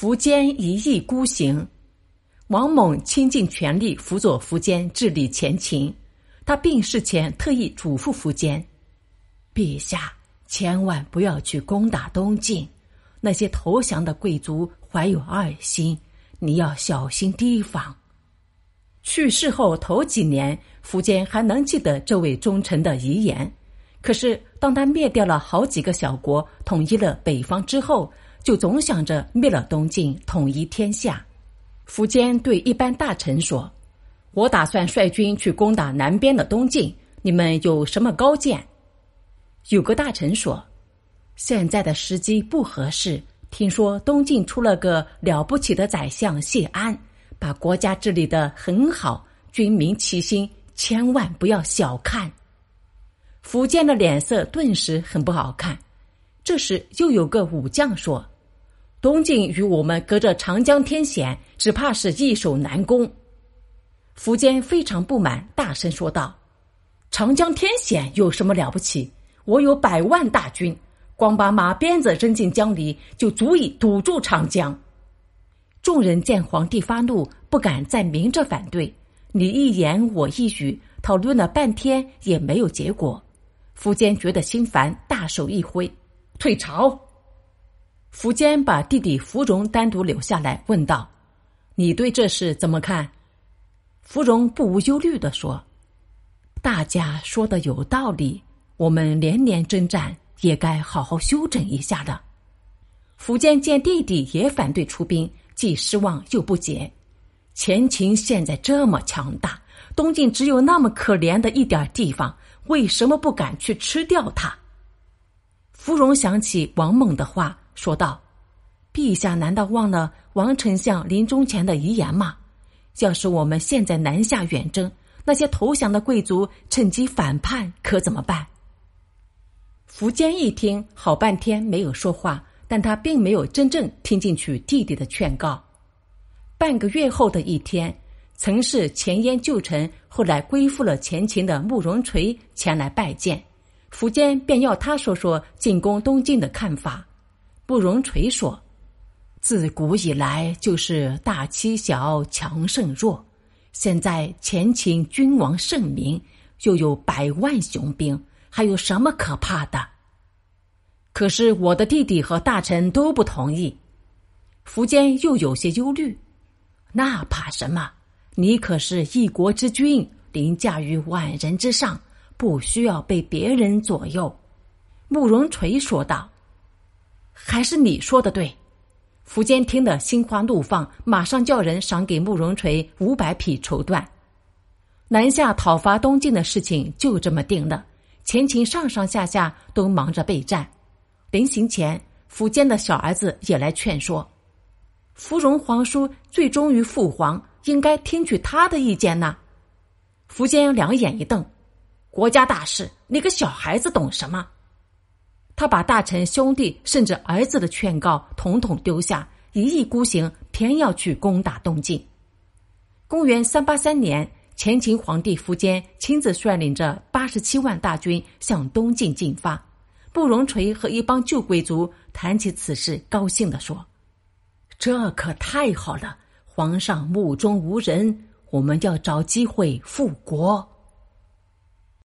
苻坚一意孤行，王猛倾尽全力辅佐苻坚治理前秦。他病逝前特意嘱咐苻坚：“陛下千万不要去攻打东晋，那些投降的贵族怀有二心，你要小心提防。”去世后头几年，苻坚还能记得这位忠臣的遗言。可是，当他灭掉了好几个小国，统一了北方之后，就总想着灭了东晋，统一天下。苻坚对一般大臣说：“我打算率军去攻打南边的东晋，你们有什么高见？”有个大臣说：“现在的时机不合适。听说东晋出了个了不起的宰相谢安。”把国家治理的很好，军民齐心，千万不要小看。苻坚的脸色顿时很不好看。这时又有个武将说：“东晋与我们隔着长江天险，只怕是易守难攻。”苻坚非常不满，大声说道：“长江天险有什么了不起？我有百万大军，光把马鞭子扔进江里，就足以堵住长江。”众人见皇帝发怒，不敢再明着反对，你一言我一语，讨论了半天也没有结果。苻坚觉得心烦，大手一挥，退朝。苻坚把弟弟苻融单独留下来，问道：“你对这事怎么看？”芙蓉不无忧虑的说：“大家说的有道理，我们连年征战，也该好好休整一下的。”苻坚见弟弟也反对出兵。既失望又不解，前秦现在这么强大，东晋只有那么可怜的一点地方，为什么不敢去吃掉它？芙蓉想起王猛的话，说道：“陛下难道忘了王丞相临终前的遗言吗？要是我们现在南下远征，那些投降的贵族趁机反叛，可怎么办？”苻坚一听，好半天没有说话。但他并没有真正听进去弟弟的劝告。半个月后的一天，曾是前燕旧臣、后来归附了前秦的慕容垂前来拜见，苻坚便要他说说进攻东晋的看法。慕容垂说：“自古以来就是大欺小，强胜弱。现在前秦君王圣明，又有百万雄兵，还有什么可怕的？”可是我的弟弟和大臣都不同意，苻坚又有些忧虑。那怕什么？你可是一国之君，凌驾于万人之上，不需要被别人左右。慕容垂说道：“还是你说的对。”苻坚听得心花怒放，马上叫人赏给慕容垂五百匹绸缎。南下讨伐东晋的事情就这么定了。前秦上上下下都忙着备战。临行前，苻坚的小儿子也来劝说：“芙蓉皇叔最忠于父皇，应该听取他的意见呢。”苻坚两眼一瞪：“国家大事，你个小孩子懂什么？”他把大臣、兄弟甚至儿子的劝告统统丢下，一意孤行，偏要去攻打东晋。公元三八三年，前秦皇帝苻坚亲自率领着八十七万大军向东晋进发。慕容垂和一帮旧贵族谈起此事，高兴地说：“这可太好了！皇上目中无人，我们要找机会复国。”